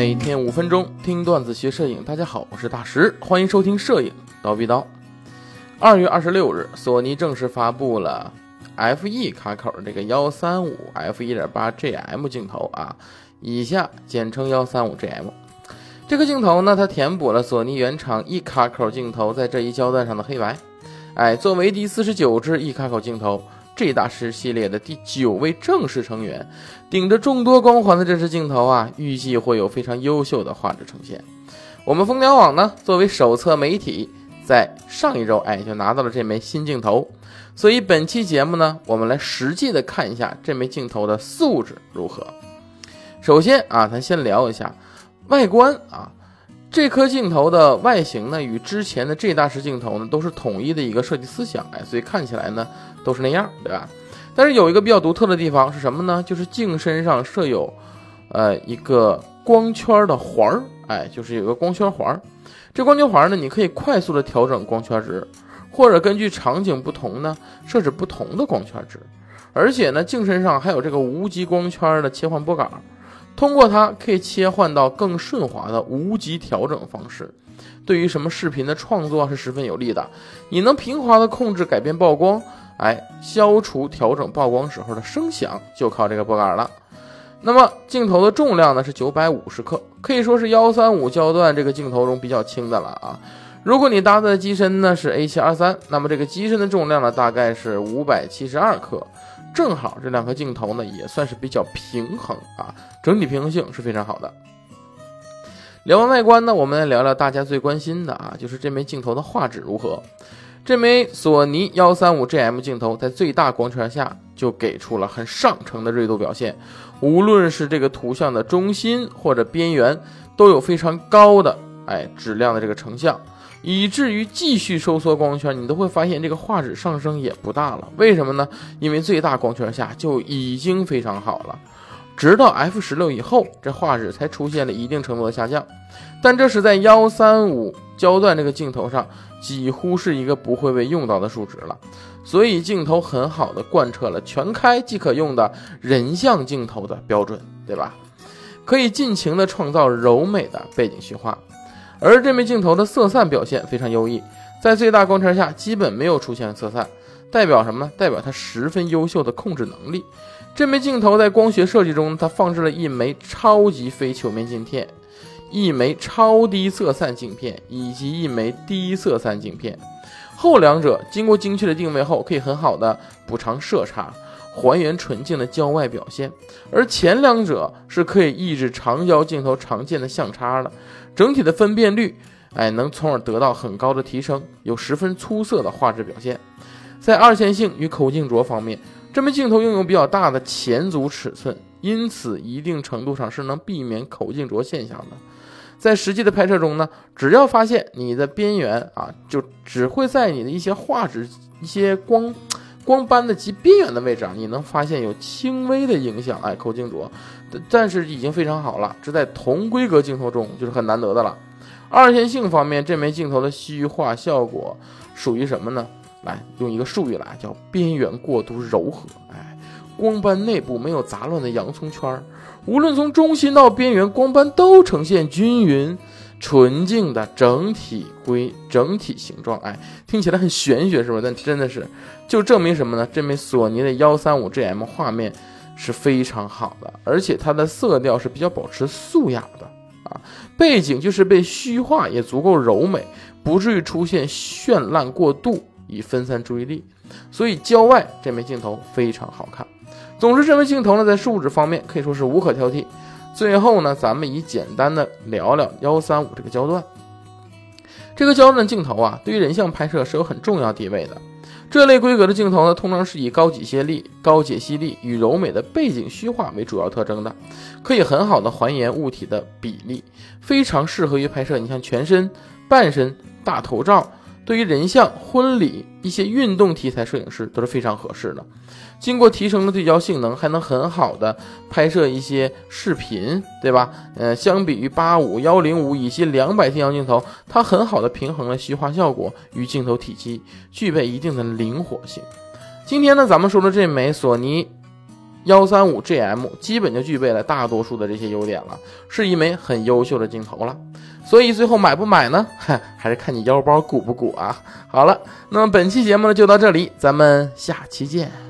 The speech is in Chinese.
每天五分钟听段子学摄影，大家好，我是大石，欢迎收听摄影刀逼刀。二月二十六日，索尼正式发布了 F-E 卡口这个幺三五 f 一点八 GM 镜头啊，以下简称幺三五 GM。这个镜头呢，它填补了索尼原厂 E 卡口镜头在这一焦段上的黑白。哎，作为第四十九支 E 卡口镜头。G 大师系列的第九位正式成员，顶着众多光环的这支镜头啊，预计会有非常优秀的画质呈现。我们蜂鸟网呢，作为首册媒体，在上一周哎就拿到了这枚新镜头，所以本期节目呢，我们来实际的看一下这枚镜头的素质如何。首先啊，咱先聊一下外观啊。这颗镜头的外形呢，与之前的 G 大师镜头呢，都是统一的一个设计思想，哎，所以看起来呢都是那样，对吧？但是有一个比较独特的地方是什么呢？就是镜身上设有，呃，一个光圈的环儿，哎，就是有个光圈环儿。这光圈环呢，你可以快速的调整光圈值，或者根据场景不同呢，设置不同的光圈值。而且呢，镜身上还有这个无极光圈的切换拨杆。通过它可以切换到更顺滑的无极调整方式，对于什么视频的创作是十分有利的。你能平滑的控制改变曝光，哎，消除调整曝光时候的声响，就靠这个拨杆了。那么镜头的重量呢是九百五十克，可以说是幺三五焦段这个镜头中比较轻的了啊。如果你搭载的机身呢是 A 七二三，那么这个机身的重量呢大概是五百七十二克。正好这两颗镜头呢也算是比较平衡啊，整体平衡性是非常好的。聊完外观呢，我们来聊聊大家最关心的啊，就是这枚镜头的画质如何。这枚索尼幺三五 GM 镜头在最大光圈下就给出了很上乘的锐度表现，无论是这个图像的中心或者边缘，都有非常高的哎质量的这个成像。以至于继续收缩光圈，你都会发现这个画质上升也不大了。为什么呢？因为最大光圈下就已经非常好了，直到 f 十六以后，这画质才出现了一定程度的下降。但这是在幺三五焦段这个镜头上，几乎是一个不会被用到的数值了。所以镜头很好的贯彻了全开即可用的人像镜头的标准，对吧？可以尽情的创造柔美的背景虚化。而这枚镜头的色散表现非常优异，在最大光圈下基本没有出现色散，代表什么呢？代表它十分优秀的控制能力。这枚镜头在光学设计中，它放置了一枚超级非球面镜片，一枚超低色散镜片以及一枚低色散镜片。后两者经过精确的定位后，可以很好的补偿色差。还原纯净的焦外表现，而前两者是可以抑制长焦镜头常见的相差的，整体的分辨率，哎，能从而得到很高的提升，有十分出色的画质表现。在二线性与口径着方面，这枚镜头拥有比较大的前组尺寸，因此一定程度上是能避免口径着现象的。在实际的拍摄中呢，只要发现你的边缘啊，就只会在你的一些画质、一些光。光斑的极边缘的位置啊，你能发现有轻微的影响，哎，口径着，但是已经非常好了，这在同规格镜头中就是很难得的了。二线性方面，这枚镜头的虚化效果属于什么呢？来用一个术语来叫边缘过度柔和，哎，光斑内部没有杂乱的洋葱圈儿，无论从中心到边缘，光斑都呈现均匀。纯净的整体规整体形状，哎，听起来很玄学，是吧？但真的是，就证明什么呢？这枚索尼的幺三五 GM 画面是非常好的，而且它的色调是比较保持素雅的啊。背景就是被虚化也足够柔美，不至于出现绚烂过度以分散注意力。所以郊外这枚镜头非常好看。总之，这枚镜头呢，在素质方面可以说是无可挑剔。最后呢，咱们以简单的聊聊幺三五这个焦段。这个焦段镜头啊，对于人像拍摄是有很重要地位的。这类规格的镜头呢，通常是以高解析力、高解析力与柔美的背景虚化为主要特征的，可以很好的还原物体的比例，非常适合于拍摄你像全身、半身、大头照。对于人像、婚礼一些运动题材摄影师都是非常合适的。经过提升的对焦性能，还能很好的拍摄一些视频，对吧？呃，相比于八五幺零五以及两百天焦镜头，它很好的平衡了虚化效果与镜头体积，具备一定的灵活性。今天呢，咱们说的这枚索尼幺三五 GM 基本就具备了大多数的这些优点了，是一枚很优秀的镜头了。所以最后买不买呢？还是看你腰包鼓不鼓啊。好了，那么本期节目呢就到这里，咱们下期见。